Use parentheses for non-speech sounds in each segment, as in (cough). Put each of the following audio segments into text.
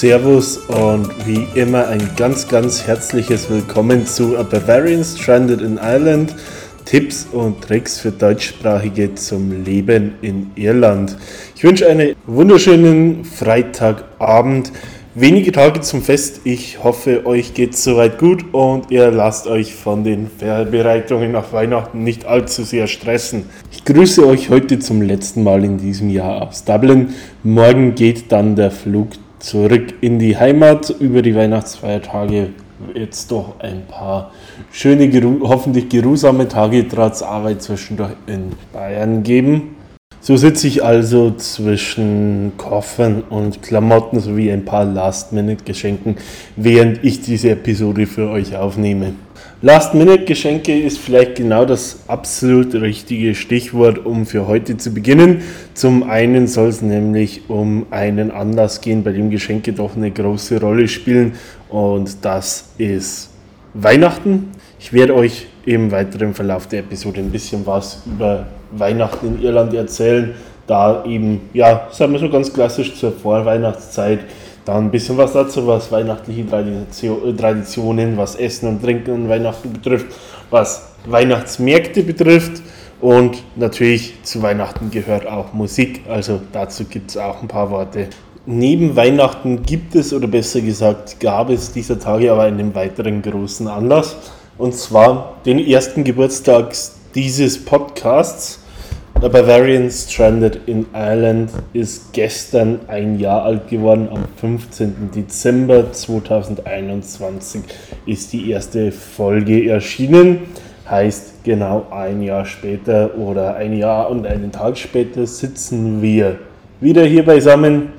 Servus und wie immer ein ganz, ganz herzliches Willkommen zu A Bavarian Stranded in Ireland. Tipps und Tricks für Deutschsprachige zum Leben in Irland. Ich wünsche einen wunderschönen Freitagabend. Wenige Tage zum Fest. Ich hoffe, euch geht es soweit gut und ihr lasst euch von den Vorbereitungen nach Weihnachten nicht allzu sehr stressen. Ich grüße euch heute zum letzten Mal in diesem Jahr aus Dublin. Morgen geht dann der Flug zurück in die Heimat. Über die Weihnachtsfeiertage jetzt doch ein paar schöne, hoffentlich geruhsame Tage trotz Arbeit zwischendurch in Bayern geben. So sitze ich also zwischen Koffern und Klamotten sowie ein paar Last-Minute-Geschenken, während ich diese Episode für euch aufnehme. Last-Minute-Geschenke ist vielleicht genau das absolut richtige Stichwort, um für heute zu beginnen. Zum einen soll es nämlich um einen Anlass gehen, bei dem Geschenke doch eine große Rolle spielen und das ist Weihnachten. Ich werde euch im weiteren Verlauf der Episode ein bisschen was über Weihnachten in Irland erzählen. Da eben, ja, sagen wir so ganz klassisch zur Vorweihnachtszeit. Dann ein bisschen was dazu, was weihnachtliche Traditionen, was Essen und Trinken an Weihnachten betrifft, was Weihnachtsmärkte betrifft. Und natürlich zu Weihnachten gehört auch Musik, also dazu gibt es auch ein paar Worte. Neben Weihnachten gibt es, oder besser gesagt, gab es dieser Tage aber einen weiteren großen Anlass, und zwar den ersten Geburtstag dieses Podcasts. The Bavarian Stranded in Ireland ist gestern ein Jahr alt geworden. Am 15. Dezember 2021 ist die erste Folge erschienen. Heißt, genau ein Jahr später oder ein Jahr und einen Tag später sitzen wir wieder hier beisammen.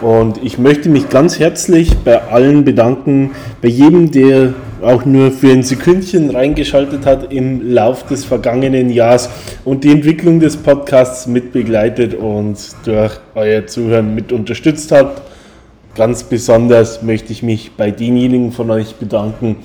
Und ich möchte mich ganz herzlich bei allen bedanken, bei jedem, der auch nur für ein Sekündchen reingeschaltet hat im Lauf des vergangenen Jahres und die Entwicklung des Podcasts mitbegleitet und durch euer Zuhören mit unterstützt hat. Ganz besonders möchte ich mich bei denjenigen von euch bedanken,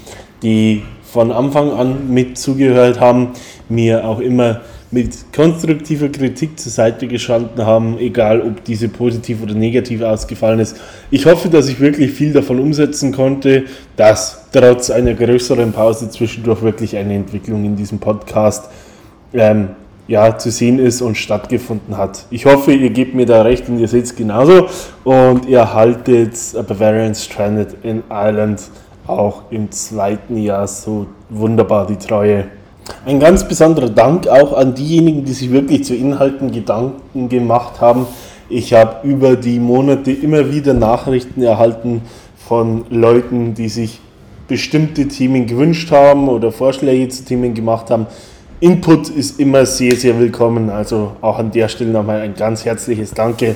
die von Anfang an mit zugehört haben, mir auch immer mit konstruktiver Kritik zur Seite gestanden haben, egal ob diese positiv oder negativ ausgefallen ist. Ich hoffe, dass ich wirklich viel davon umsetzen konnte, dass trotz einer größeren Pause zwischendurch wirklich eine Entwicklung in diesem Podcast ähm, ja, zu sehen ist und stattgefunden hat. Ich hoffe, ihr gebt mir da recht und ihr seht es genauso und ihr haltet Bavarian Stranded in Ireland auch im zweiten Jahr so wunderbar die Treue. Ein ganz besonderer Dank auch an diejenigen, die sich wirklich zu Inhalten Gedanken gemacht haben. Ich habe über die Monate immer wieder Nachrichten erhalten von Leuten, die sich bestimmte Themen gewünscht haben oder Vorschläge zu Themen gemacht haben. Input ist immer sehr, sehr willkommen. Also auch an der Stelle nochmal ein ganz herzliches Danke.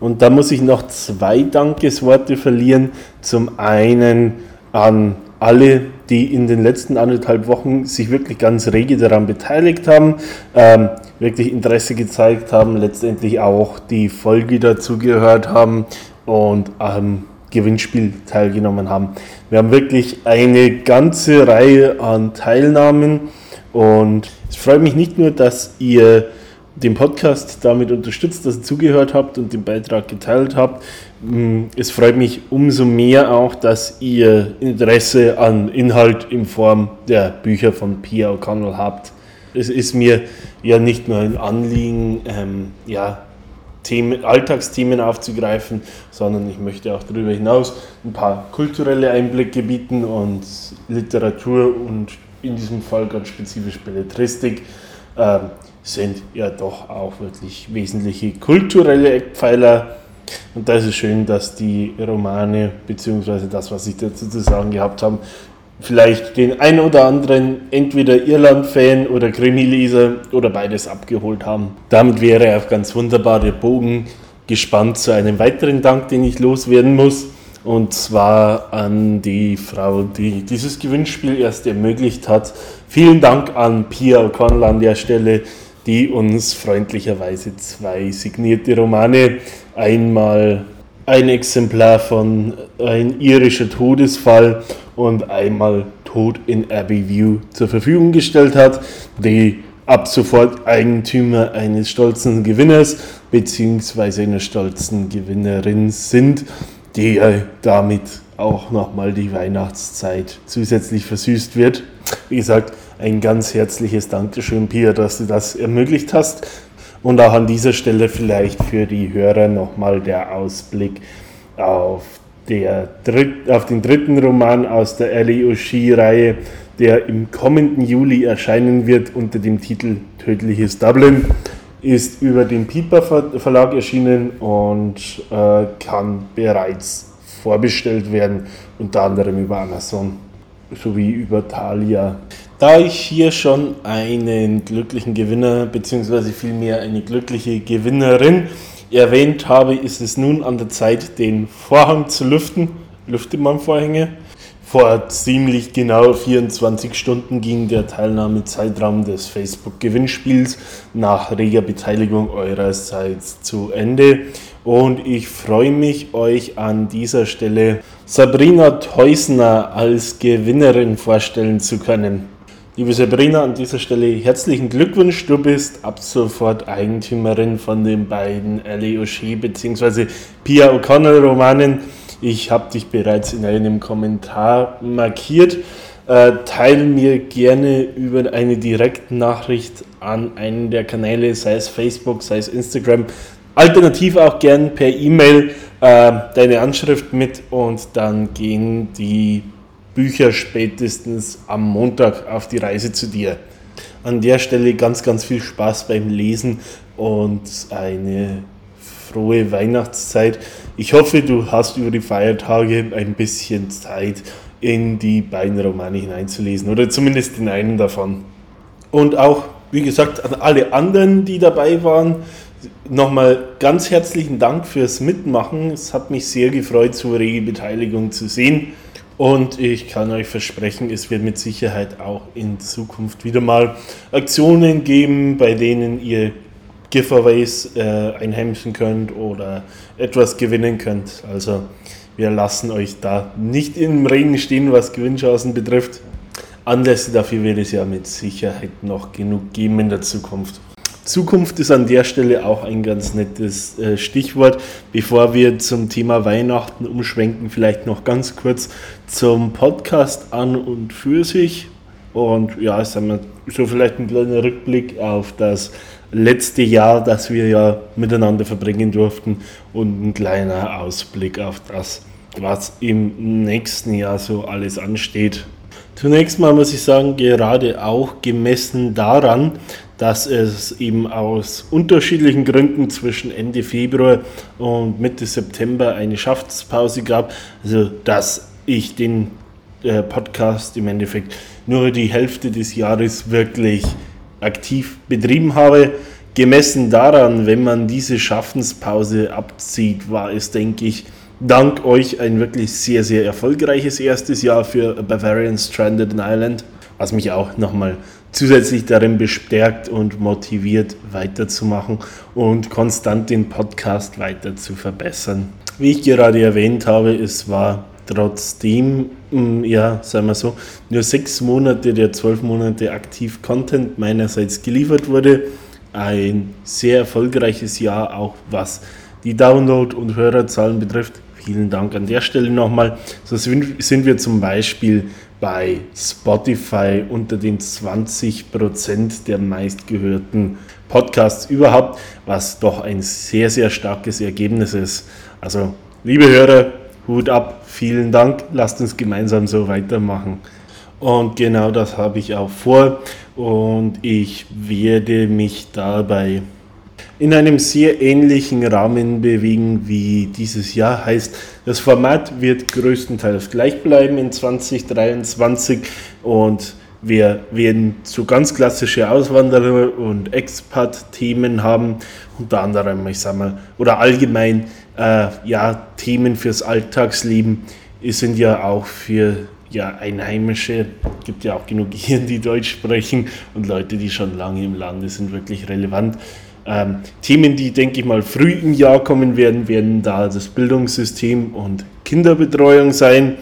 Und da muss ich noch zwei Dankesworte verlieren. Zum einen an alle, die in den letzten anderthalb Wochen sich wirklich ganz rege daran beteiligt haben, ähm, wirklich Interesse gezeigt haben, letztendlich auch die Folge dazu gehört haben und am Gewinnspiel teilgenommen haben. Wir haben wirklich eine ganze Reihe an Teilnahmen und es freut mich nicht nur, dass ihr den Podcast damit unterstützt, dass ihr zugehört habt und den Beitrag geteilt habt. Mm, es freut mich umso mehr auch, dass ihr Interesse an Inhalt in Form der Bücher von Pia O'Connell habt. Es ist mir ja nicht nur ein Anliegen, ähm, ja, Themen, Alltagsthemen aufzugreifen, sondern ich möchte auch darüber hinaus ein paar kulturelle Einblicke bieten und Literatur und in diesem Fall ganz spezifisch Belletristik. Ähm, sind ja doch auch wirklich wesentliche kulturelle Eckpfeiler. Und da ist es schön, dass die Romane, beziehungsweise das, was ich dazu zu sagen gehabt habe, vielleicht den ein oder anderen entweder Irland-Fan oder Krimi-Leser oder beides abgeholt haben. Damit wäre auch ganz wunderbar der Bogen gespannt zu einem weiteren Dank, den ich loswerden muss. Und zwar an die Frau, die dieses Gewinnspiel erst ermöglicht hat. Vielen Dank an Pia O'Connell an der Stelle die uns freundlicherweise zwei signierte Romane, einmal ein Exemplar von Ein irischer Todesfall und einmal Tod in Abbeyview zur Verfügung gestellt hat, die ab sofort Eigentümer eines stolzen Gewinners bzw. einer stolzen Gewinnerin sind. die damit auch nochmal die Weihnachtszeit zusätzlich versüßt wird. Wie gesagt, ein ganz herzliches Dankeschön, Pia, dass du das ermöglicht hast. Und auch an dieser Stelle vielleicht für die Hörer nochmal der Ausblick auf, der dritt, auf den dritten Roman aus der Ellie O'Shea-Reihe, der im kommenden Juli erscheinen wird unter dem Titel Tödliches Dublin, ist über den Piper Verlag erschienen und äh, kann bereits vorbestellt werden, unter anderem über Amazon sowie über Thalia. Da ich hier schon einen glücklichen Gewinner bzw. vielmehr eine glückliche Gewinnerin erwähnt habe, ist es nun an der Zeit, den Vorhang zu lüften. Lüftet man Vorhänge? Vor ziemlich genau 24 Stunden ging der Teilnahmezeitraum des Facebook-Gewinnspiels nach reger Beteiligung eurerseits zu Ende. Und ich freue mich, euch an dieser Stelle Sabrina Teusner als Gewinnerin vorstellen zu können. Liebe Sabrina, an dieser Stelle herzlichen Glückwunsch. Du bist ab sofort Eigentümerin von den beiden Ellie O'Shea bzw. Pia O'Connell Romanen. Ich habe dich bereits in einem Kommentar markiert. Äh, teile mir gerne über eine Direktnachricht an einen der Kanäle, sei es Facebook, sei es Instagram, alternativ auch gern per E-Mail äh, deine Anschrift mit und dann gehen die Bücher spätestens am Montag auf die Reise zu dir. An der Stelle ganz, ganz viel Spaß beim Lesen und eine frohe Weihnachtszeit. Ich hoffe, du hast über die Feiertage ein bisschen Zeit in die beiden Romane hineinzulesen oder zumindest den einen davon. Und auch, wie gesagt, an alle anderen, die dabei waren, nochmal ganz herzlichen Dank fürs Mitmachen. Es hat mich sehr gefreut, so rege Beteiligung zu sehen. Und ich kann euch versprechen, es wird mit Sicherheit auch in Zukunft wieder mal Aktionen geben, bei denen ihr Giveaways äh, einheimsen könnt oder etwas gewinnen könnt. Also wir lassen euch da nicht im Regen stehen, was Gewinnchancen betrifft. Anlässe dafür wird es ja mit Sicherheit noch genug geben in der Zukunft. Zukunft ist an der Stelle auch ein ganz nettes äh, Stichwort. Bevor wir zum Thema Weihnachten umschwenken, vielleicht noch ganz kurz zum Podcast an und für sich. Und ja, sagen wir, so vielleicht ein kleiner Rückblick auf das letzte Jahr, das wir ja miteinander verbringen durften und ein kleiner Ausblick auf das, was im nächsten Jahr so alles ansteht. Zunächst mal muss ich sagen, gerade auch gemessen daran, dass es eben aus unterschiedlichen Gründen zwischen Ende Februar und Mitte September eine Schaffenspause gab. Also, dass ich den äh, Podcast im Endeffekt nur die Hälfte des Jahres wirklich aktiv betrieben habe. Gemessen daran, wenn man diese Schaffenspause abzieht, war es, denke ich, dank euch ein wirklich sehr, sehr erfolgreiches erstes Jahr für Bavarian Stranded in Ireland, was mich auch nochmal zusätzlich darin bestärkt und motiviert, weiterzumachen und konstant den Podcast weiter zu verbessern. Wie ich gerade erwähnt habe, es war trotzdem, mm, ja, sagen wir so, nur sechs Monate der zwölf Monate aktiv Content meinerseits geliefert wurde. Ein sehr erfolgreiches Jahr, auch was die Download- und Hörerzahlen betrifft. Vielen Dank an der Stelle nochmal. So sind wir zum Beispiel bei Spotify unter den 20% der meistgehörten Podcasts überhaupt, was doch ein sehr, sehr starkes Ergebnis ist. Also, liebe Hörer, Hut ab, vielen Dank, lasst uns gemeinsam so weitermachen. Und genau das habe ich auch vor und ich werde mich dabei in einem sehr ähnlichen Rahmen bewegen wie dieses Jahr. Heißt, das Format wird größtenteils gleich bleiben in 2023 und wir werden so ganz klassische Auswanderer und Expat-Themen haben, unter anderem, ich sag mal, oder allgemein, äh, ja, Themen fürs Alltagsleben sind ja auch für ja, Einheimische, gibt ja auch genug hier, die Deutsch sprechen und Leute, die schon lange im Lande sind, wirklich relevant. Ähm, Themen, die, denke ich mal, früh im Jahr kommen werden, werden da das Bildungssystem und Kinderbetreuung sein.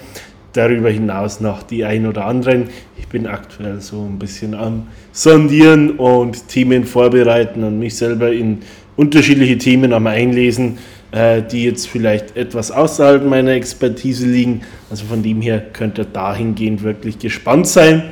Darüber hinaus noch die ein oder anderen. Ich bin aktuell so ein bisschen am Sondieren und Themen vorbereiten und mich selber in unterschiedliche Themen am Einlesen, äh, die jetzt vielleicht etwas außerhalb meiner Expertise liegen. Also von dem her könnt ihr dahingehend wirklich gespannt sein.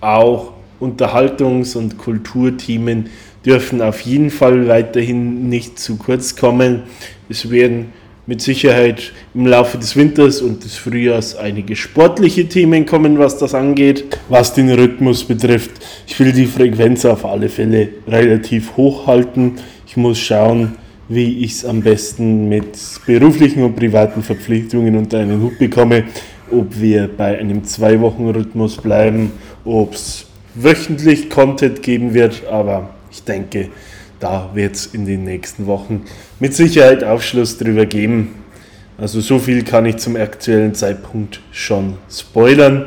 Auch Unterhaltungs- und Kulturthemen dürfen auf jeden Fall weiterhin nicht zu kurz kommen. Es werden mit Sicherheit im Laufe des Winters und des Frühjahrs einige sportliche Themen kommen, was das angeht. Was den Rhythmus betrifft, ich will die Frequenz auf alle Fälle relativ hoch halten. Ich muss schauen, wie ich es am besten mit beruflichen und privaten Verpflichtungen unter einen Hut bekomme, ob wir bei einem Zwei-Wochen-Rhythmus bleiben, ob es wöchentlich Content geben wird, aber ich denke, da wird es in den nächsten Wochen mit Sicherheit Aufschluss drüber geben. Also so viel kann ich zum aktuellen Zeitpunkt schon spoilern.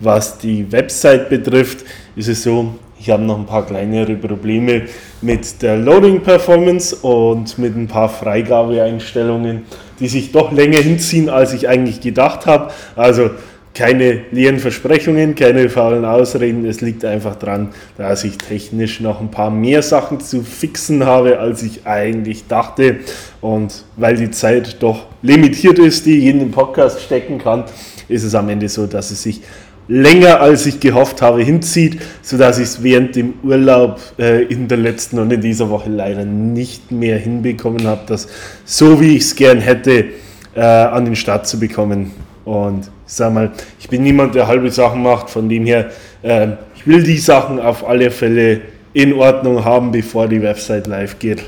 Was die Website betrifft, ist es so, ich habe noch ein paar kleinere Probleme mit der Loading Performance und mit ein paar Freigabeeinstellungen, die sich doch länger hinziehen, als ich eigentlich gedacht habe. Also keine leeren Versprechungen, keine faulen Ausreden. Es liegt einfach daran, dass ich technisch noch ein paar mehr Sachen zu fixen habe, als ich eigentlich dachte. Und weil die Zeit doch limitiert ist, die ich in den Podcast stecken kann, ist es am Ende so, dass es sich länger als ich gehofft habe hinzieht, sodass ich es während dem Urlaub äh, in der letzten und in dieser Woche leider nicht mehr hinbekommen habe, das so wie ich es gern hätte äh, an den Start zu bekommen. Und ich sag mal, ich bin niemand, der halbe Sachen macht, von dem her, äh, ich will die Sachen auf alle Fälle in Ordnung haben, bevor die Website live geht.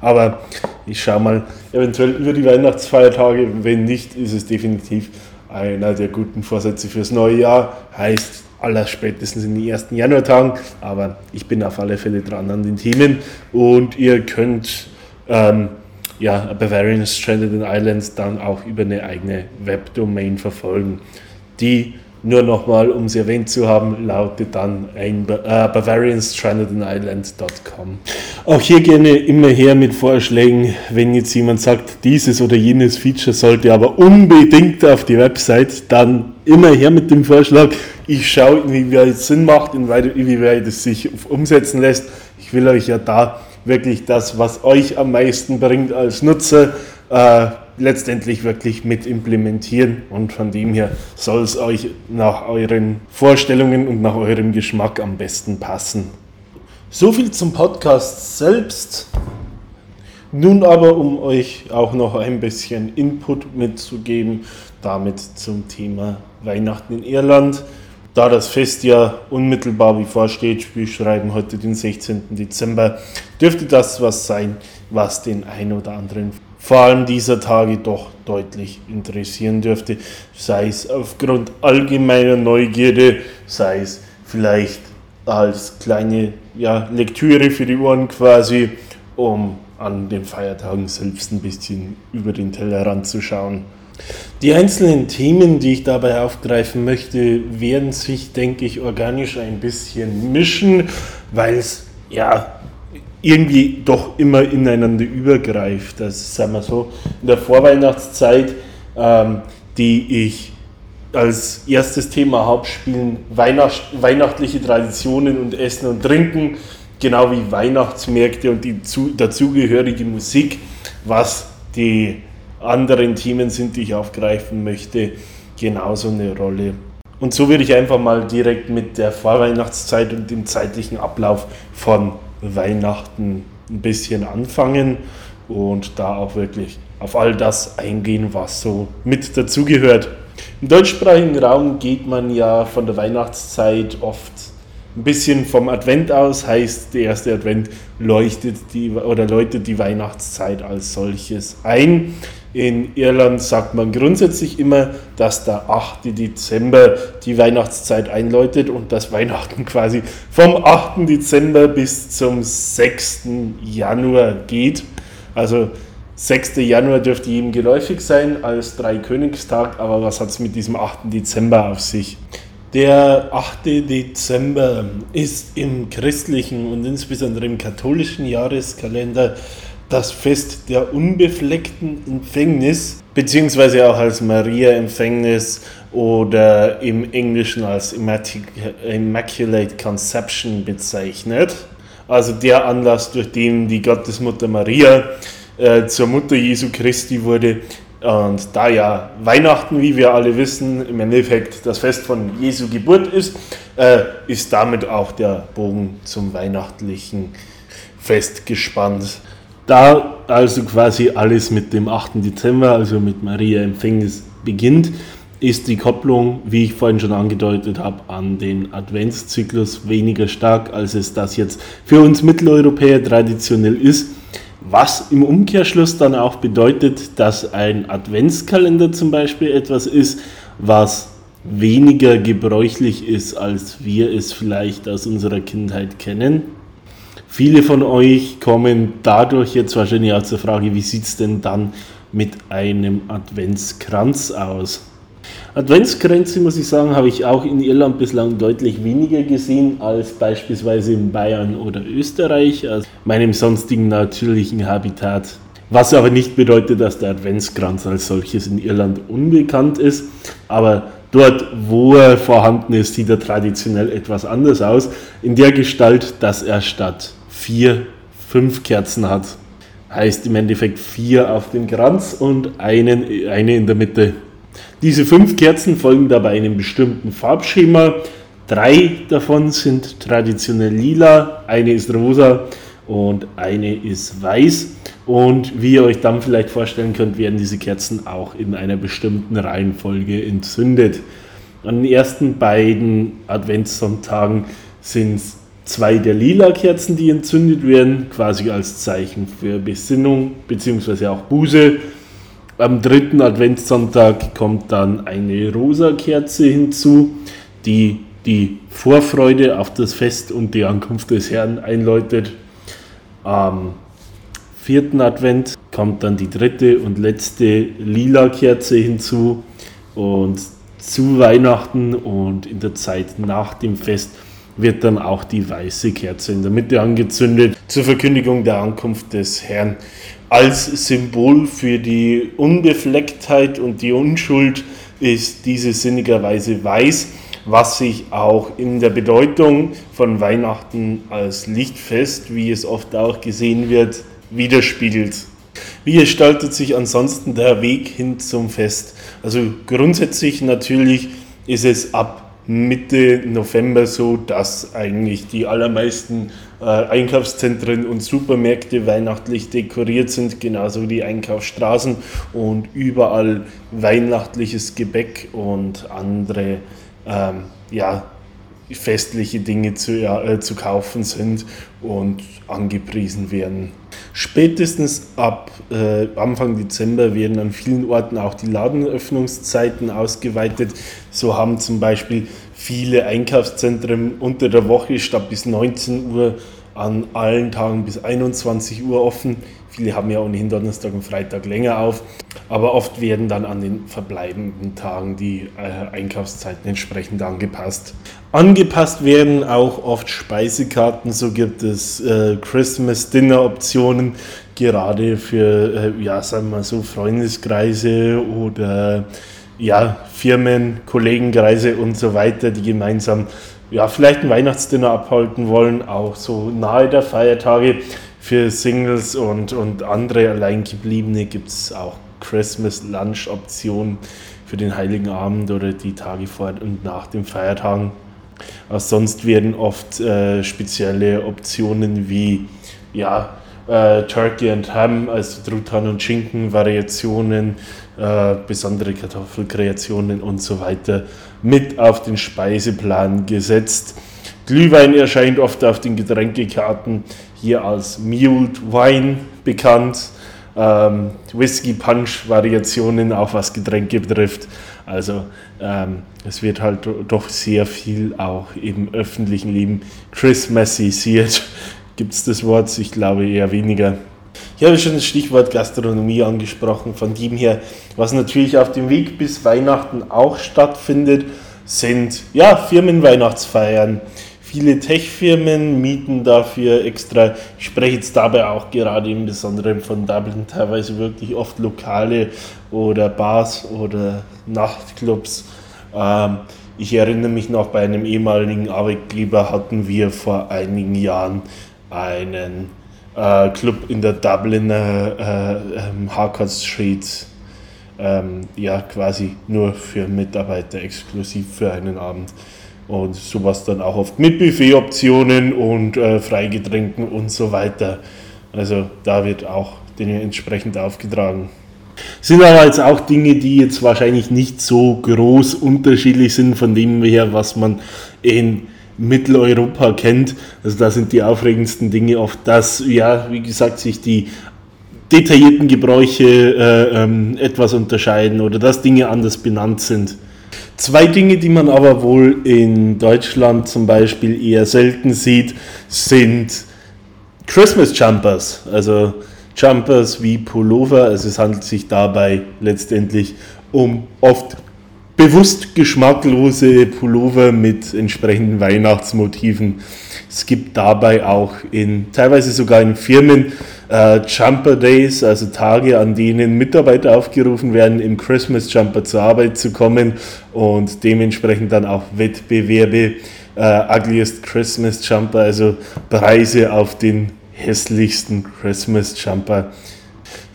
Aber ich schau mal, eventuell über die Weihnachtsfeiertage, wenn nicht, ist es definitiv einer der guten Vorsätze fürs neue Jahr. Heißt, aller spätestens in den ersten Januartagen, aber ich bin auf alle Fälle dran an den Themen und ihr könnt ähm, ja, Bavarian Stranded in Islands dann auch über eine eigene Webdomain verfolgen. Die nur nochmal, um es erwähnt zu haben, lautet dann ein äh, bavarianstrandedisland.com. Auch hier gerne immer her mit Vorschlägen, wenn jetzt jemand sagt, dieses oder jenes Feature sollte aber unbedingt auf die Website, dann immer her mit dem Vorschlag. Ich schaue, inwieweit es Sinn macht, inwieweit es sich umsetzen lässt. Ich will euch ja da wirklich das, was euch am meisten bringt als Nutzer, äh, letztendlich wirklich mit implementieren. Und von dem her soll es euch nach euren Vorstellungen und nach eurem Geschmack am besten passen. So viel zum Podcast selbst. Nun aber, um euch auch noch ein bisschen Input mitzugeben, damit zum Thema Weihnachten in Irland. Da das Fest ja unmittelbar bevorsteht, wir schreiben heute den 16. Dezember, dürfte das was sein, was den ein oder anderen vor allem dieser Tage doch deutlich interessieren dürfte, sei es aufgrund allgemeiner Neugierde, sei es vielleicht als kleine ja, Lektüre für die Ohren quasi, um an den Feiertagen selbst ein bisschen über den Tellerrand zu schauen. Die einzelnen Themen, die ich dabei aufgreifen möchte, werden sich, denke ich, organisch ein bisschen mischen, weil es ja irgendwie doch immer ineinander übergreift. Das ist, sagen wir so, in der Vorweihnachtszeit, ähm, die ich als erstes Thema Hauptspielen Weihnacht, weihnachtliche Traditionen und Essen und Trinken, genau wie Weihnachtsmärkte und die zu, dazugehörige Musik, was die anderen Themen sind, die ich aufgreifen möchte, genauso eine Rolle. Und so würde ich einfach mal direkt mit der Vorweihnachtszeit und dem zeitlichen Ablauf von Weihnachten ein bisschen anfangen und da auch wirklich auf all das eingehen, was so mit dazugehört. Im deutschsprachigen Raum geht man ja von der Weihnachtszeit oft ein bisschen vom Advent aus, heißt der erste Advent leuchtet die oder läutet die Weihnachtszeit als solches ein. In Irland sagt man grundsätzlich immer, dass der 8. Dezember die Weihnachtszeit einläutet und dass Weihnachten quasi vom 8. Dezember bis zum 6. Januar geht. Also 6. Januar dürfte jedem geläufig sein als Dreikönigstag, aber was hat es mit diesem 8. Dezember auf sich? Der 8. Dezember ist im christlichen und insbesondere im katholischen Jahreskalender das Fest der unbefleckten Empfängnis, beziehungsweise auch als Maria-Empfängnis oder im Englischen als Immaculate Conception bezeichnet. also der Anlass, durch den die Gottesmutter Maria äh, zur Mutter Jesu Christi wurde. Und da ja Weihnachten, wie wir alle wissen, im Endeffekt das Fest von Jesu Geburt ist, äh, ist damit auch der Bogen zum weihnachtlichen Fest gespannt. Da also quasi alles mit dem 8. Dezember, also mit Maria Empfängnis beginnt, ist die Kopplung, wie ich vorhin schon angedeutet habe, an den Adventszyklus weniger stark, als es das jetzt für uns Mitteleuropäer traditionell ist. Was im Umkehrschluss dann auch bedeutet, dass ein Adventskalender zum Beispiel etwas ist, was weniger gebräuchlich ist, als wir es vielleicht aus unserer Kindheit kennen. Viele von euch kommen dadurch jetzt wahrscheinlich auch zur Frage, wie sieht es denn dann mit einem Adventskranz aus? Adventskränze, muss ich sagen, habe ich auch in Irland bislang deutlich weniger gesehen als beispielsweise in Bayern oder Österreich, also meinem sonstigen natürlichen Habitat. Was aber nicht bedeutet, dass der Adventskranz als solches in Irland unbekannt ist. Aber dort, wo er vorhanden ist, sieht er traditionell etwas anders aus. In der Gestalt, dass er statt vier, fünf Kerzen hat. Heißt im Endeffekt vier auf dem Kranz und einen, eine in der Mitte. Diese fünf Kerzen folgen dabei einem bestimmten Farbschema. Drei davon sind traditionell lila, eine ist rosa und eine ist weiß. Und wie ihr euch dann vielleicht vorstellen könnt, werden diese Kerzen auch in einer bestimmten Reihenfolge entzündet. An den ersten beiden Adventssonntagen sind es zwei der lila Kerzen, die entzündet werden, quasi als Zeichen für Besinnung bzw. auch Buße. Am dritten Adventssonntag kommt dann eine rosa Kerze hinzu, die die Vorfreude auf das Fest und die Ankunft des Herrn einläutet. Am vierten Advent kommt dann die dritte und letzte lila Kerze hinzu und zu Weihnachten und in der Zeit nach dem Fest wird dann auch die weiße Kerze in der Mitte angezündet zur Verkündigung der Ankunft des Herrn als Symbol für die Unbeflecktheit und die Unschuld ist diese sinnigerweise weiß, was sich auch in der Bedeutung von Weihnachten als Lichtfest, wie es oft auch gesehen wird, widerspiegelt. Wie gestaltet sich ansonsten der Weg hin zum Fest? Also grundsätzlich natürlich ist es ab Mitte November so, dass eigentlich die allermeisten Einkaufszentren und Supermärkte weihnachtlich dekoriert sind, genauso die Einkaufsstraßen und überall weihnachtliches Gebäck und andere ähm, ja, festliche Dinge zu, äh, zu kaufen sind und angepriesen werden. Spätestens ab äh, Anfang Dezember werden an vielen Orten auch die Ladenöffnungszeiten ausgeweitet. So haben zum Beispiel viele Einkaufszentren unter der Woche statt bis 19 Uhr an allen Tagen bis 21 Uhr offen. Viele haben ja ohnehin Donnerstag und Freitag länger auf, aber oft werden dann an den verbleibenden Tagen die äh, Einkaufszeiten entsprechend angepasst. Angepasst werden auch oft Speisekarten, so gibt es äh, Christmas Dinner Optionen, gerade für, äh, ja, sagen wir mal so, Freundeskreise oder ja, Firmen, Kollegenkreise und so weiter, die gemeinsam ja, vielleicht ein Weihnachtsdinner abhalten wollen, auch so nahe der Feiertage. Für Singles und, und andere Alleingebliebene gibt es auch Christmas Lunch Optionen für den Heiligen Abend oder die Tage vor und nach den Feiertagen. Auch sonst werden oft äh, spezielle Optionen wie ja, äh, Turkey and Ham, also Truthahn und Schinken Variationen, äh, besondere Kartoffelkreationen und so weiter mit auf den Speiseplan gesetzt. Glühwein erscheint oft auf den Getränkekarten hier als Mulled Wine bekannt. Ähm, Whisky Punch Variationen, auch was Getränke betrifft. Also ähm, es wird halt doch sehr viel auch im öffentlichen Leben Christmasisiert (laughs) Gibt es das Wort? Ich glaube eher weniger. Ich habe schon das Stichwort Gastronomie angesprochen. Von dem her, was natürlich auf dem Weg bis Weihnachten auch stattfindet, sind ja Firmenweihnachtsfeiern. Viele Tech-Firmen mieten dafür extra. Ich spreche jetzt dabei auch gerade im Besonderen von Dublin, teilweise wirklich oft Lokale oder Bars oder Nachtclubs. Ähm, ich erinnere mich noch, bei einem ehemaligen Arbeitgeber hatten wir vor einigen Jahren einen äh, Club in der Dubliner äh, ähm, Street, ähm, ja quasi nur für Mitarbeiter exklusiv für einen Abend. Und sowas dann auch oft mit Buffet-Optionen und äh, Freigetränken und so weiter. Also da wird auch entsprechend aufgetragen. Sind aber jetzt auch Dinge, die jetzt wahrscheinlich nicht so groß unterschiedlich sind von dem her, was man in Mitteleuropa kennt. Also da sind die aufregendsten Dinge oft, dass, ja, wie gesagt, sich die detaillierten Gebräuche äh, ähm, etwas unterscheiden oder dass Dinge anders benannt sind. Zwei Dinge, die man aber wohl in Deutschland zum Beispiel eher selten sieht, sind Christmas Jumpers. Also Jumpers wie Pullover. Also es handelt sich dabei letztendlich um oft bewusst geschmacklose Pullover mit entsprechenden Weihnachtsmotiven. Es gibt dabei auch in teilweise sogar in Firmen äh, Jumper Days, also Tage, an denen Mitarbeiter aufgerufen werden, im Christmas Jumper zur Arbeit zu kommen und dementsprechend dann auch Wettbewerbe, äh, Ugliest Christmas Jumper, also Preise auf den hässlichsten Christmas Jumper.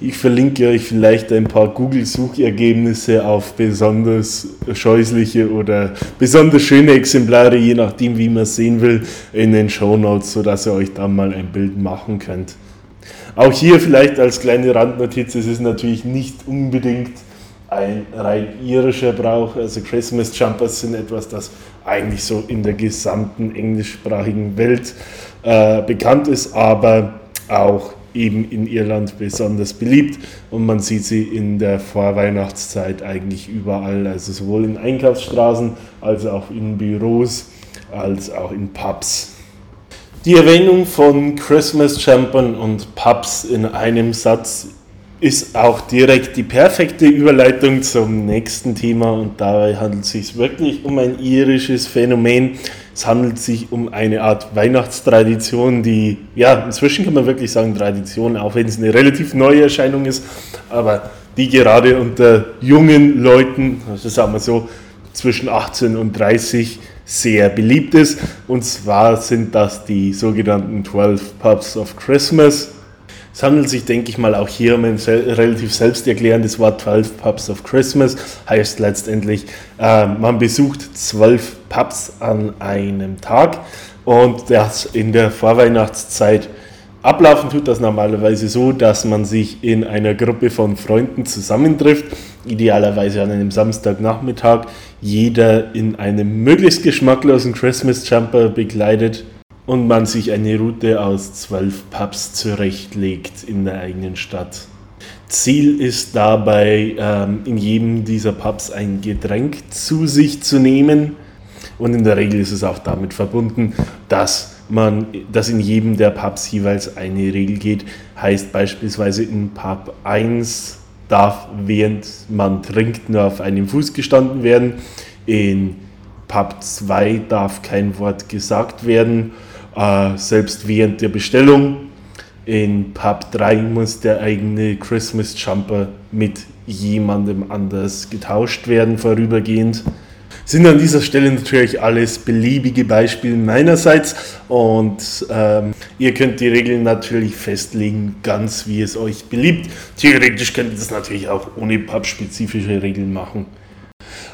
Ich verlinke euch vielleicht ein paar Google-Suchergebnisse auf besonders scheußliche oder besonders schöne Exemplare, je nachdem, wie man es sehen will, in den Show Notes, sodass ihr euch da mal ein Bild machen könnt. Auch hier vielleicht als kleine Randnotiz, es ist natürlich nicht unbedingt ein rein irischer Brauch. Also Christmas Jumpers sind etwas, das eigentlich so in der gesamten englischsprachigen Welt äh, bekannt ist, aber auch eben in Irland besonders beliebt und man sieht sie in der Vorweihnachtszeit eigentlich überall, also sowohl in Einkaufsstraßen als auch in Büros als auch in Pubs. Die Erwähnung von Christmas Jumpern und Pubs in einem Satz ist auch direkt die perfekte Überleitung zum nächsten Thema und dabei handelt es sich wirklich um ein irisches Phänomen. Es handelt sich um eine Art Weihnachtstradition, die, ja, inzwischen kann man wirklich sagen Tradition, auch wenn es eine relativ neue Erscheinung ist, aber die gerade unter jungen Leuten, also sagen wir so, zwischen 18 und 30 sehr beliebt ist. Und zwar sind das die sogenannten 12 Pubs of Christmas. Es handelt sich, denke ich mal, auch hier um ein sel relativ selbsterklärendes Wort. 12 Pubs of Christmas. Heißt letztendlich, äh, man besucht zwölf Pubs an einem Tag. Und das in der Vorweihnachtszeit ablaufen tut das normalerweise so, dass man sich in einer Gruppe von Freunden zusammentrifft, idealerweise an einem Samstagnachmittag, jeder in einem möglichst geschmacklosen Christmas Jumper bekleidet und man sich eine Route aus zwölf Pubs zurechtlegt in der eigenen Stadt. Ziel ist dabei, ähm, in jedem dieser Pubs ein Getränk zu sich zu nehmen. Und in der Regel ist es auch damit verbunden, dass man, dass in jedem der Pubs jeweils eine Regel geht. Heißt beispielsweise in Pub 1 darf während man trinkt nur auf einem Fuß gestanden werden. In Pub 2 darf kein Wort gesagt werden äh, selbst während der Bestellung. In Pub 3 muss der eigene Christmas Jumper mit jemandem anders getauscht werden, vorübergehend. Sind an dieser Stelle natürlich alles beliebige Beispiele meinerseits und ähm, ihr könnt die Regeln natürlich festlegen, ganz wie es euch beliebt. Theoretisch könnt ihr das natürlich auch ohne pub-spezifische Regeln machen.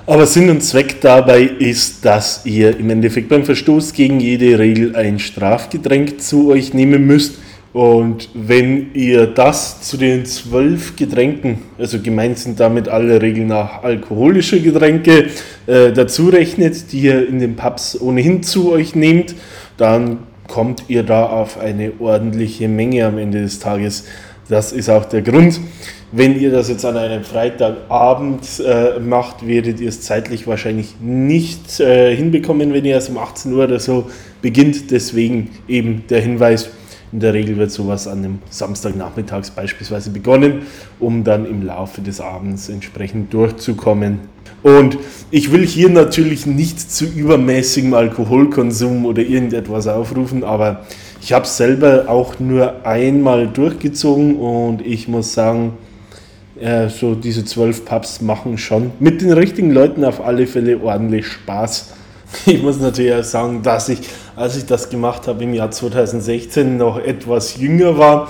Aber Sinn und Zweck dabei ist, dass ihr im Endeffekt beim Verstoß gegen jede Regel ein Strafgetränk zu euch nehmen müsst. Und wenn ihr das zu den zwölf Getränken, also gemeint sind damit alle Regeln nach alkoholische Getränke, äh, dazu rechnet, die ihr in den Pubs ohnehin zu euch nehmt, dann kommt ihr da auf eine ordentliche Menge am Ende des Tages. Das ist auch der Grund, wenn ihr das jetzt an einem Freitagabend äh, macht, werdet ihr es zeitlich wahrscheinlich nicht äh, hinbekommen, wenn ihr erst um 18 Uhr oder so beginnt. Deswegen eben der Hinweis, in der Regel wird sowas an einem Samstagnachmittags beispielsweise begonnen, um dann im Laufe des Abends entsprechend durchzukommen. Und ich will hier natürlich nicht zu übermäßigem Alkoholkonsum oder irgendetwas aufrufen, aber ich habe es selber auch nur einmal durchgezogen und ich muss sagen, äh, so diese zwölf Pubs machen schon mit den richtigen Leuten auf alle Fälle ordentlich Spaß. (laughs) Ich muss natürlich auch sagen, dass ich als ich das gemacht habe im Jahr 2016, noch etwas jünger war.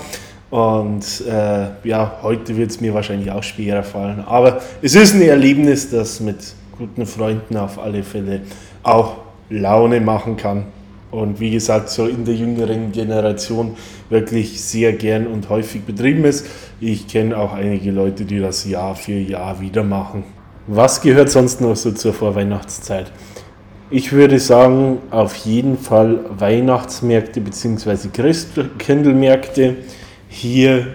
Und äh, ja, heute wird es mir wahrscheinlich auch schwerer fallen. Aber es ist ein Erlebnis, das mit guten Freunden auf alle Fälle auch Laune machen kann. Und wie gesagt, so in der jüngeren Generation wirklich sehr gern und häufig betrieben ist. Ich kenne auch einige Leute, die das Jahr für Jahr wieder machen. Was gehört sonst noch so zur Vorweihnachtszeit? Ich würde sagen, auf jeden Fall Weihnachtsmärkte bzw. Christkindlmärkte, hier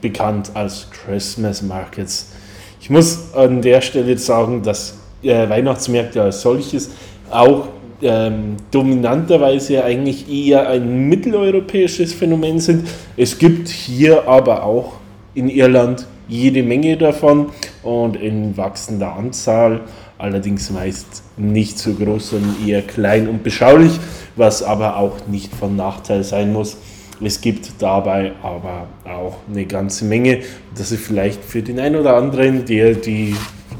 bekannt als Christmas Markets. Ich muss an der Stelle sagen, dass äh, Weihnachtsmärkte als solches auch ähm, dominanterweise eigentlich eher ein mitteleuropäisches Phänomen sind. Es gibt hier aber auch in Irland jede Menge davon und in wachsender Anzahl, allerdings meist nicht so groß, sondern eher klein und beschaulich, was aber auch nicht von Nachteil sein muss. Es gibt dabei aber auch eine ganze Menge, dass es vielleicht für den einen oder anderen, der die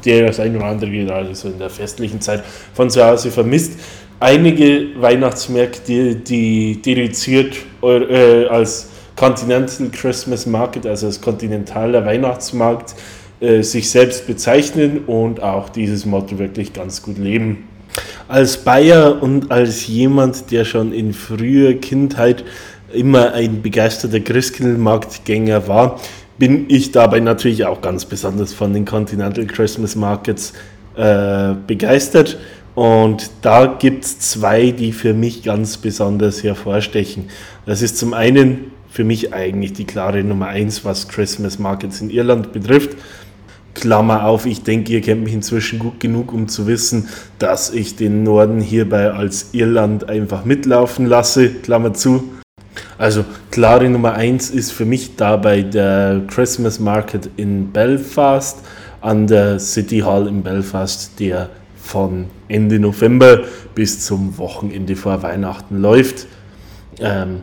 der das eine oder andere gerade so in der festlichen Zeit von zu Hause vermisst, einige Weihnachtsmärkte, die dediziert äh, als Continental Christmas Market, also als kontinentaler Weihnachtsmarkt, äh, sich selbst bezeichnen und auch dieses Motto wirklich ganz gut leben. Als Bayer und als jemand, der schon in früher Kindheit immer ein begeisterter Christkindlmarktgänger war, bin ich dabei natürlich auch ganz besonders von den Continental Christmas Markets äh, begeistert. Und da gibt es zwei, die für mich ganz besonders hervorstechen. Das ist zum einen für mich eigentlich die klare Nummer eins, was Christmas Markets in Irland betrifft. Klammer auf, ich denke, ihr kennt mich inzwischen gut genug, um zu wissen, dass ich den Norden hierbei als Irland einfach mitlaufen lasse. Klammer zu. Also klare Nummer eins ist für mich dabei der Christmas Market in Belfast an der City Hall in Belfast, der von Ende November bis zum Wochenende vor Weihnachten läuft. Ähm,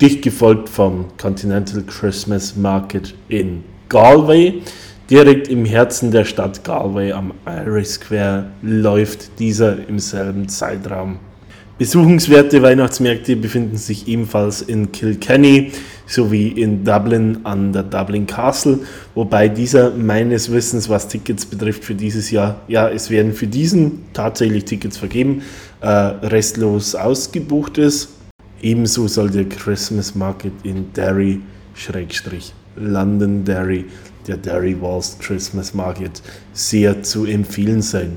dicht gefolgt vom Continental Christmas Market in Galway. Direkt im Herzen der Stadt Galway am Irish Square läuft dieser im selben Zeitraum. Besuchenswerte Weihnachtsmärkte befinden sich ebenfalls in Kilkenny sowie in Dublin an der Dublin Castle, wobei dieser meines Wissens, was Tickets betrifft für dieses Jahr, ja, es werden für diesen tatsächlich Tickets vergeben, äh, restlos ausgebucht ist. Ebenso soll der Christmas Market in Derry, Schrägstrich, London Derry, der Derry Walls Christmas Market, sehr zu empfehlen sein.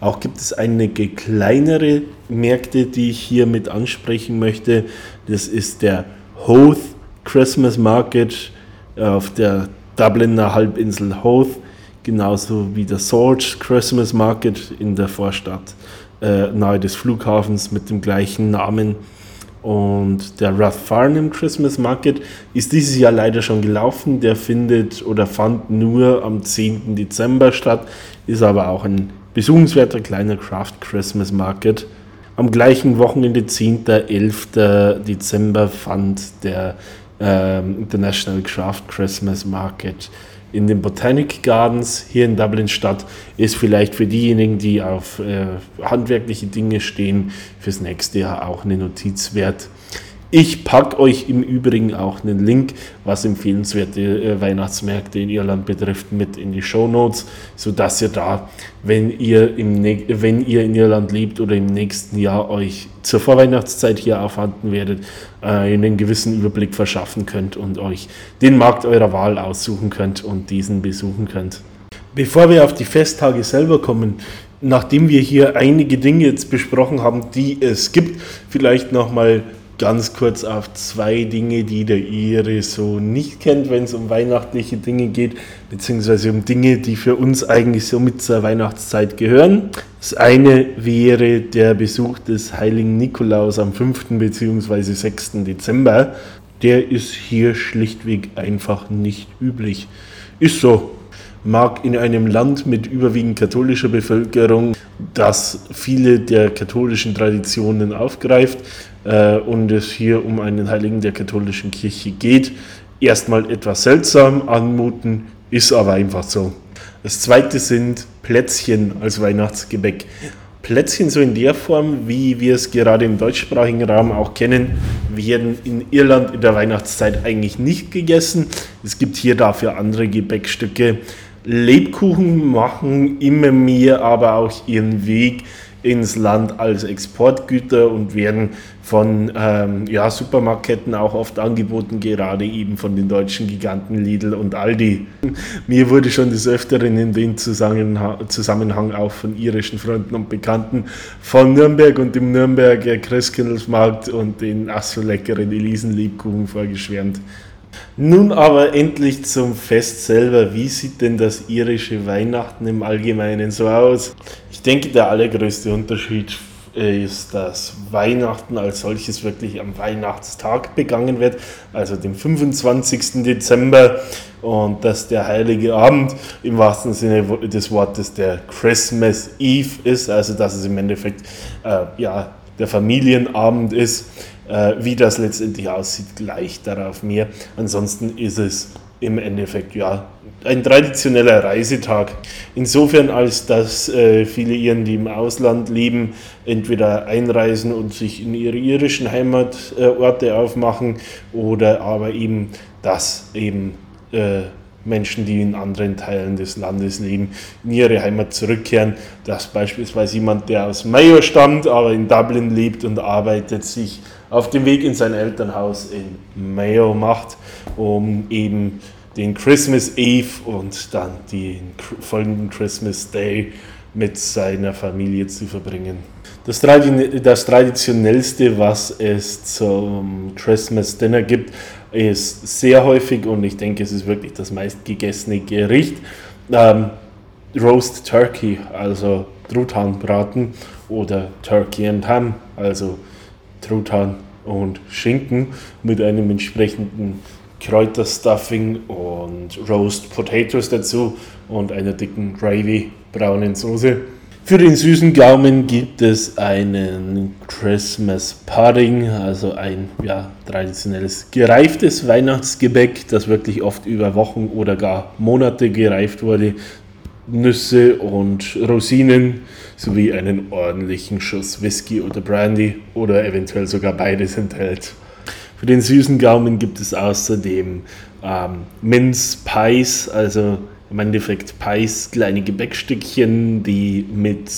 Auch gibt es einige kleinere Märkte, die ich hier mit ansprechen möchte. Das ist der Hoth Christmas Market auf der Dubliner Halbinsel Hoth, genauso wie der Swords Christmas Market in der Vorstadt äh, nahe des Flughafens mit dem gleichen Namen. Und der Rathfarnham Christmas Market ist dieses Jahr leider schon gelaufen. Der findet oder fand nur am 10. Dezember statt, ist aber auch ein besuchenswerter kleiner Craft Christmas Market. Am gleichen Wochenende, 10. 11. Dezember, fand der äh, International Craft Christmas Market in den Botanic Gardens hier in Dublin statt, ist vielleicht für diejenigen, die auf äh, handwerkliche Dinge stehen, fürs nächste Jahr auch eine Notiz wert. Ich packe euch im Übrigen auch einen Link, was empfehlenswerte äh, Weihnachtsmärkte in Irland betrifft, mit in die Show Notes, sodass ihr da, wenn ihr, im wenn ihr in Irland lebt oder im nächsten Jahr euch zur Vorweihnachtszeit hier aufhalten werdet, äh, einen gewissen Überblick verschaffen könnt und euch den Markt eurer Wahl aussuchen könnt und diesen besuchen könnt. Bevor wir auf die Festtage selber kommen, nachdem wir hier einige Dinge jetzt besprochen haben, die es gibt, vielleicht nochmal ganz kurz auf zwei Dinge, die der Ire so nicht kennt, wenn es um weihnachtliche Dinge geht, beziehungsweise um Dinge, die für uns eigentlich so mit zur Weihnachtszeit gehören. Das eine wäre der Besuch des heiligen Nikolaus am 5. bzw. 6. Dezember. Der ist hier schlichtweg einfach nicht üblich. Ist so mag in einem Land mit überwiegend katholischer Bevölkerung, das viele der katholischen Traditionen aufgreift äh, und es hier um einen Heiligen der katholischen Kirche geht, erstmal etwas seltsam anmuten, ist aber einfach so. Das zweite sind Plätzchen als Weihnachtsgebäck. Plätzchen so in der Form, wie wir es gerade im deutschsprachigen Raum auch kennen, werden in Irland in der Weihnachtszeit eigentlich nicht gegessen. Es gibt hier dafür andere Gebäckstücke. Lebkuchen machen immer mehr aber auch ihren Weg ins Land als Exportgüter und werden von ähm, ja, Supermarktketten auch oft angeboten, gerade eben von den deutschen Giganten Lidl und Aldi. Mir wurde schon des Öfteren in dem Zusammenhang auch von irischen Freunden und Bekannten von Nürnberg und dem Nürnberger Christkindlesmarkt und den ach so leckeren Elisenlebkuchen vorgeschwärmt. Nun aber endlich zum Fest selber. Wie sieht denn das irische Weihnachten im Allgemeinen so aus? Ich denke, der allergrößte Unterschied ist, dass Weihnachten als solches wirklich am Weihnachtstag begangen wird, also dem 25. Dezember, und dass der heilige Abend im wahrsten Sinne des Wortes der Christmas Eve ist, also dass es im Endeffekt äh, ja, der Familienabend ist äh, wie das letztendlich aussieht, gleich darauf mehr. Ansonsten ist es im Endeffekt ja ein traditioneller Reisetag. Insofern, als dass äh, viele Iren, die im Ausland leben, entweder einreisen und sich in ihre irischen Heimatorte äh, aufmachen oder aber eben, dass eben äh, Menschen, die in anderen Teilen des Landes leben, in ihre Heimat zurückkehren. Dass beispielsweise jemand, der aus Mayo stammt, aber in Dublin lebt und arbeitet, sich auf dem Weg in sein Elternhaus in Mayo macht, um eben den Christmas Eve und dann den folgenden Christmas Day mit seiner Familie zu verbringen. Das, das traditionellste, was es zum Christmas Dinner gibt, ist sehr häufig und ich denke, es ist wirklich das meistgegessene Gericht. Ähm, Roast Turkey, also Truthahnbraten oder Turkey and Ham, also Truthahn und Schinken mit einem entsprechenden Kräuterstuffing und Roast Potatoes dazu und einer dicken Gravy braunen Soße. Für den süßen Gaumen gibt es einen Christmas Pudding, also ein ja, traditionelles gereiftes Weihnachtsgebäck, das wirklich oft über Wochen oder gar Monate gereift wurde. Nüsse und Rosinen sowie einen ordentlichen Schuss Whisky oder Brandy oder eventuell sogar beides enthält. Für den süßen Gaumen gibt es außerdem ähm, Mince Pies, also im Endeffekt Pies, kleine Gebäckstückchen, die mit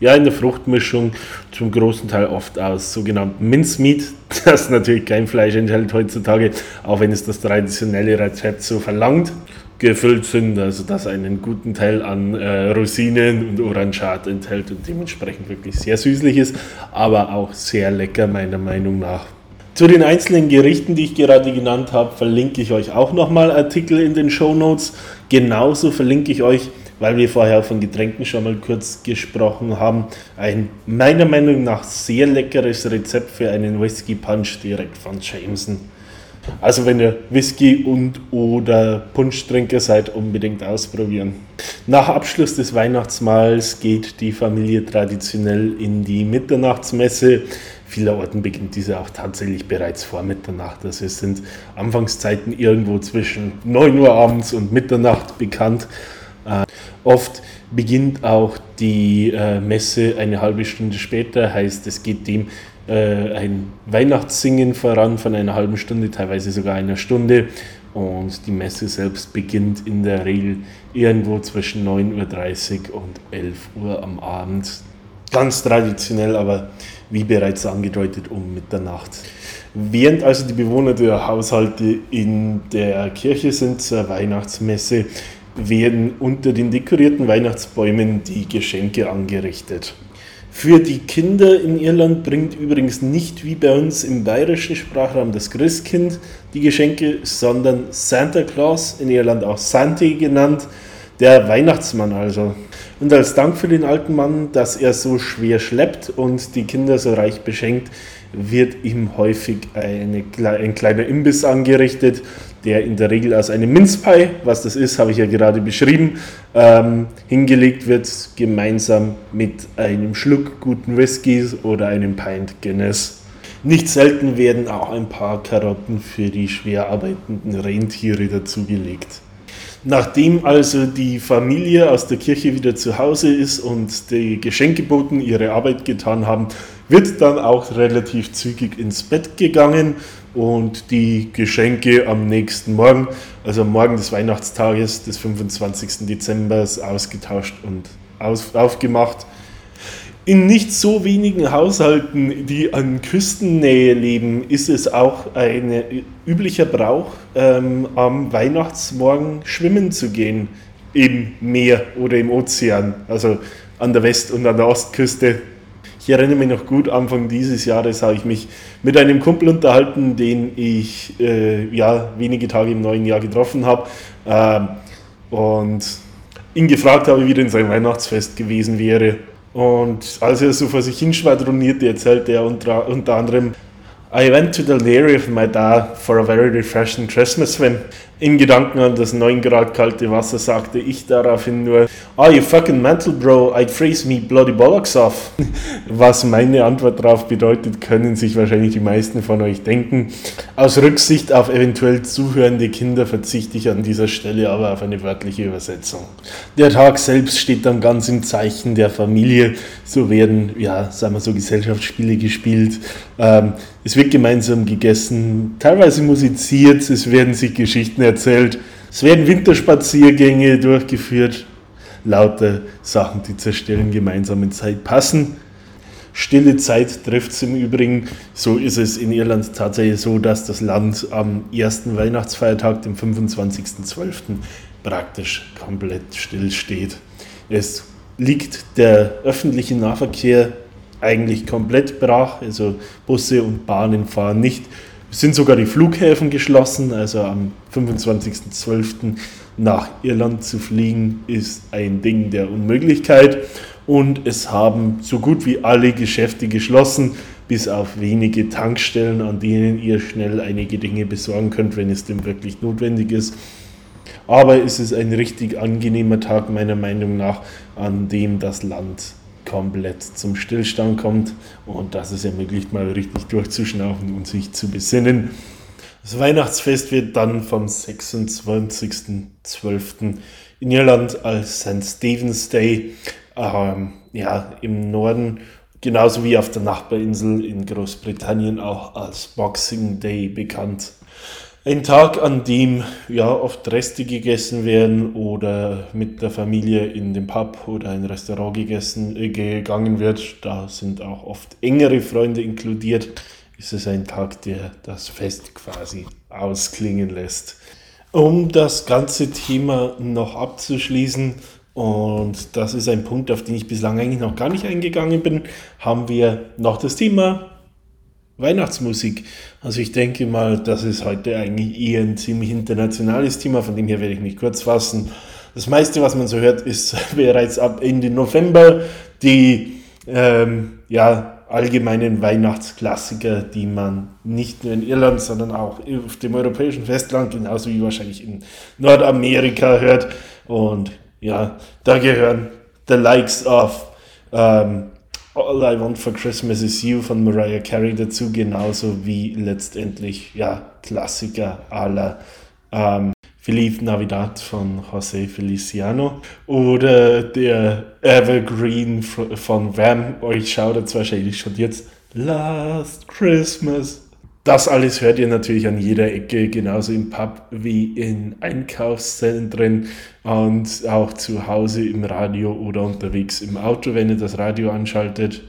ja, in der Fruchtmischung zum großen Teil oft aus sogenannten Mincemeat, (laughs) das natürlich kein Fleisch enthält heutzutage, auch wenn es das traditionelle Rezept so verlangt, gefüllt sind, also das einen guten Teil an äh, Rosinen und Orangat enthält und dementsprechend wirklich sehr süßlich ist, aber auch sehr lecker meiner Meinung nach. Zu den einzelnen Gerichten, die ich gerade genannt habe, verlinke ich euch auch nochmal Artikel in den Show Notes. Genauso verlinke ich euch, weil wir vorher von Getränken schon mal kurz gesprochen haben, ein meiner Meinung nach sehr leckeres Rezept für einen Whisky Punch direkt von Jameson. Also wenn ihr Whisky und oder Punschtrinker seid, unbedingt ausprobieren. Nach Abschluss des Weihnachtsmahls geht die Familie traditionell in die Mitternachtsmesse. Vielerorten beginnt diese auch tatsächlich bereits vor Mitternacht. Also es sind Anfangszeiten irgendwo zwischen 9 Uhr abends und Mitternacht bekannt. Äh, oft beginnt auch die äh, Messe eine halbe Stunde später, heißt es geht dem äh, ein Weihnachtssingen voran von einer halben Stunde, teilweise sogar einer Stunde. Und die Messe selbst beginnt in der Regel irgendwo zwischen 9.30 Uhr und 11 Uhr am Abend. Ganz traditionell, aber wie bereits angedeutet, um Mitternacht. Während also die Bewohner der Haushalte in der Kirche sind zur Weihnachtsmesse, werden unter den dekorierten Weihnachtsbäumen die Geschenke angerichtet. Für die Kinder in Irland bringt übrigens nicht wie bei uns im bayerischen Sprachraum das Christkind die Geschenke, sondern Santa Claus, in Irland auch Santi genannt, der Weihnachtsmann also. Und als Dank für den alten Mann, dass er so schwer schleppt und die Kinder so reich beschenkt, wird ihm häufig eine, ein kleiner Imbiss angerichtet, der in der Regel aus einem Minzpie, was das ist, habe ich ja gerade beschrieben, ähm, hingelegt wird, gemeinsam mit einem Schluck guten Whiskys oder einem Pint Guinness. Nicht selten werden auch ein paar Karotten für die schwer arbeitenden Rentiere dazugelegt. Nachdem also die Familie aus der Kirche wieder zu Hause ist und die Geschenkeboten ihre Arbeit getan haben, wird dann auch relativ zügig ins Bett gegangen und die Geschenke am nächsten Morgen, also am Morgen des Weihnachtstages des 25. Dezember, ausgetauscht und aus, aufgemacht. In nicht so wenigen Haushalten, die an Küstennähe leben, ist es auch ein üblicher Brauch, ähm, am Weihnachtsmorgen schwimmen zu gehen im Meer oder im Ozean, also an der West- und an der Ostküste. Ich erinnere mich noch gut, Anfang dieses Jahres habe ich mich mit einem Kumpel unterhalten, den ich äh, ja, wenige Tage im neuen Jahr getroffen habe ähm, und ihn gefragt habe, wie denn sein Weihnachtsfest gewesen wäre. Und als er so vor sich hinschwadronierte, erzählte er unter, unter anderem, I went to the lair of my dad for a very refreshing Christmas swim. In Gedanken an das 9 Grad kalte Wasser sagte ich daraufhin nur, Ah, you fucking mental bro, I'd freeze me bloody bollocks off. (laughs) Was meine Antwort darauf bedeutet, können sich wahrscheinlich die meisten von euch denken. Aus Rücksicht auf eventuell zuhörende Kinder verzichte ich an dieser Stelle aber auf eine wörtliche Übersetzung. Der Tag selbst steht dann ganz im Zeichen der Familie. So werden, ja, sagen wir so, Gesellschaftsspiele gespielt. Ähm, es wird gemeinsam gegessen, teilweise musiziert, es werden sich Geschichten erzählt, es werden Winterspaziergänge durchgeführt, lauter Sachen, die zur stillen gemeinsamen Zeit passen. Stille Zeit trifft es im Übrigen. So ist es in Irland tatsächlich so, dass das Land am ersten Weihnachtsfeiertag, dem 25.12., praktisch komplett still steht. Es liegt der öffentliche Nahverkehr eigentlich komplett brach. Also Busse und Bahnen fahren nicht. Es sind sogar die Flughäfen geschlossen. Also am 25.12. nach Irland zu fliegen ist ein Ding der Unmöglichkeit. Und es haben so gut wie alle Geschäfte geschlossen, bis auf wenige Tankstellen, an denen ihr schnell einige Dinge besorgen könnt, wenn es denn wirklich notwendig ist. Aber es ist ein richtig angenehmer Tag meiner Meinung nach, an dem das Land komplett zum Stillstand kommt und das es ermöglicht, mal richtig durchzuschnaufen und sich zu besinnen. Das Weihnachtsfest wird dann vom 26.12. in Irland als St. Stephen's Day ähm, ja, im Norden, genauso wie auf der Nachbarinsel in Großbritannien auch als Boxing Day bekannt. Ein Tag, an dem ja oft Reste gegessen werden oder mit der Familie in den Pub oder ein Restaurant gegessen, äh, gegangen wird. Da sind auch oft engere Freunde inkludiert. Ist es ein Tag, der das Fest quasi ausklingen lässt. Um das ganze Thema noch abzuschließen, und das ist ein Punkt, auf den ich bislang eigentlich noch gar nicht eingegangen bin, haben wir noch das Thema Weihnachtsmusik. Also ich denke mal, das ist heute eigentlich eher ein ziemlich internationales Thema, von dem her werde ich mich kurz fassen. Das meiste, was man so hört, ist (laughs) bereits ab Ende November die ähm, ja, allgemeinen Weihnachtsklassiker, die man nicht nur in Irland, sondern auch auf dem europäischen Festland, genauso wie wahrscheinlich in Nordamerika hört. Und ja, da gehören the likes of ähm, All I Want for Christmas is You von Mariah Carey dazu, genauso wie letztendlich ja, Klassiker aller ähm, Feliz Navidad von José Feliciano oder der Evergreen von Wham. Euch schaut jetzt wahrscheinlich schon jetzt Last Christmas das alles hört ihr natürlich an jeder Ecke, genauso im Pub wie in Einkaufszentren und auch zu Hause im Radio oder unterwegs im Auto, wenn ihr das Radio anschaltet.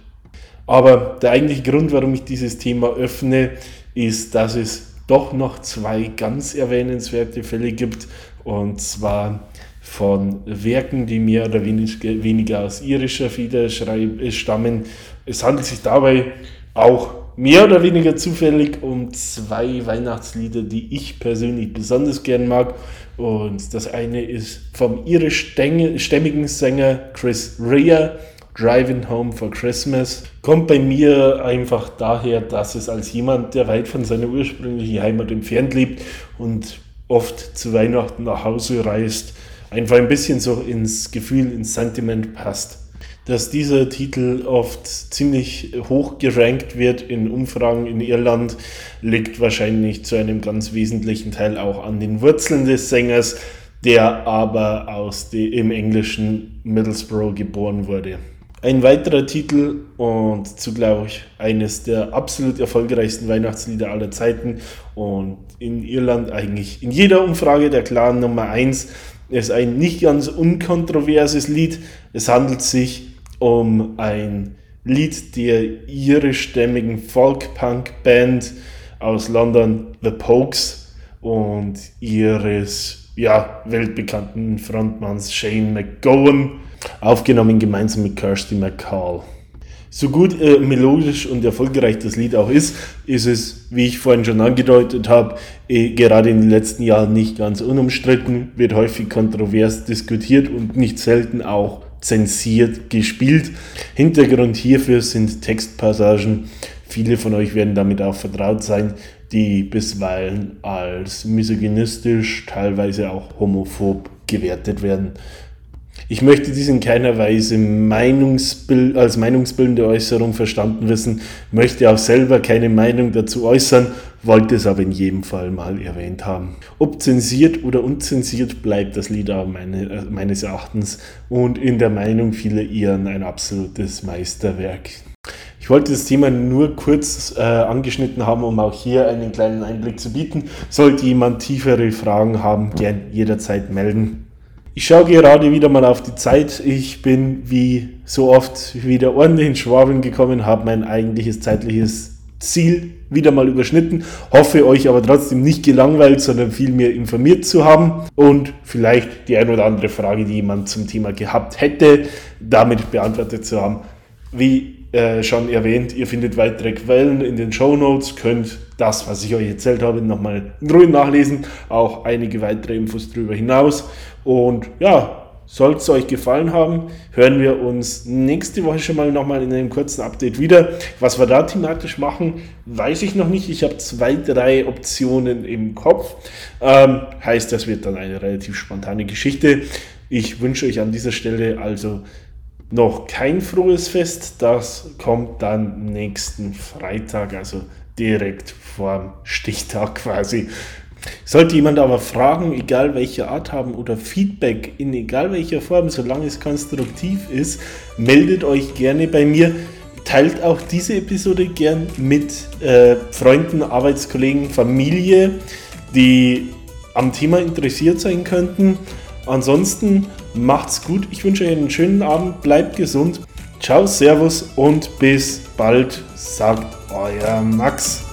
Aber der eigentliche Grund, warum ich dieses Thema öffne, ist, dass es doch noch zwei ganz erwähnenswerte Fälle gibt. Und zwar von Werken, die mehr oder weniger aus irischer Feder stammen. Es handelt sich dabei auch mehr oder weniger zufällig um zwei Weihnachtslieder, die ich persönlich besonders gern mag. Und das eine ist vom irischstämmigen Sänger Chris Rea, Driving Home for Christmas. Kommt bei mir einfach daher, dass es als jemand, der weit von seiner ursprünglichen Heimat entfernt lebt und oft zu Weihnachten nach Hause reist, einfach ein bisschen so ins Gefühl, ins Sentiment passt dass dieser Titel oft ziemlich hoch gerankt wird in Umfragen in Irland, liegt wahrscheinlich zu einem ganz wesentlichen Teil auch an den Wurzeln des Sängers, der aber aus dem, im englischen Middlesbrough geboren wurde. Ein weiterer Titel und zugleich eines der absolut erfolgreichsten Weihnachtslieder aller Zeiten und in Irland eigentlich in jeder Umfrage der klaren Nummer 1 ist ein nicht ganz unkontroverses Lied. Es handelt sich um ein Lied der irischstämmigen Folk-Punk-Band aus London, The Pokes, und ihres ja, weltbekannten Frontmanns Shane McGowan aufgenommen gemeinsam mit Kirsty McCall. So gut äh, melodisch und erfolgreich das Lied auch ist, ist es, wie ich vorhin schon angedeutet habe, äh, gerade in den letzten Jahren nicht ganz unumstritten, wird häufig kontrovers diskutiert und nicht selten auch zensiert gespielt. Hintergrund hierfür sind Textpassagen. Viele von euch werden damit auch vertraut sein, die bisweilen als misogynistisch, teilweise auch homophob gewertet werden. Ich möchte dies in keiner Weise Meinungsbild, als meinungsbildende Äußerung verstanden wissen, möchte auch selber keine Meinung dazu äußern, wollte es aber in jedem Fall mal erwähnt haben. Ob zensiert oder unzensiert bleibt das Lied aber meine, äh, meines Erachtens und in der Meinung vieler Iren ein absolutes Meisterwerk. Ich wollte das Thema nur kurz äh, angeschnitten haben, um auch hier einen kleinen Einblick zu bieten. Sollte jemand tiefere Fragen haben, gern jederzeit melden. Ich schaue gerade wieder mal auf die Zeit. Ich bin wie so oft wieder ordentlich in Schwaben gekommen, habe mein eigentliches zeitliches Ziel wieder mal überschnitten. Hoffe euch aber trotzdem nicht gelangweilt, sondern vielmehr informiert zu haben und vielleicht die ein oder andere Frage, die jemand zum Thema gehabt hätte, damit beantwortet zu haben. Wie äh, schon erwähnt, ihr findet weitere Quellen in den Show Notes, könnt das, was ich euch erzählt habe, nochmal in Ruhe nachlesen, auch einige weitere Infos darüber hinaus. Und ja, sollte es euch gefallen haben, hören wir uns nächste Woche schon mal nochmal in einem kurzen Update wieder. Was wir da thematisch machen, weiß ich noch nicht. Ich habe zwei, drei Optionen im Kopf. Ähm, heißt, das wird dann eine relativ spontane Geschichte. Ich wünsche euch an dieser Stelle also noch kein frohes Fest. Das kommt dann nächsten Freitag, also direkt vorm Stichtag quasi. Sollte jemand aber Fragen, egal welcher Art haben oder Feedback in egal welcher Form, solange es konstruktiv ist, meldet euch gerne bei mir. Teilt auch diese Episode gern mit äh, Freunden, Arbeitskollegen, Familie, die am Thema interessiert sein könnten. Ansonsten macht's gut. Ich wünsche euch einen schönen Abend. Bleibt gesund. Ciao, Servus und bis bald, sagt euer Max.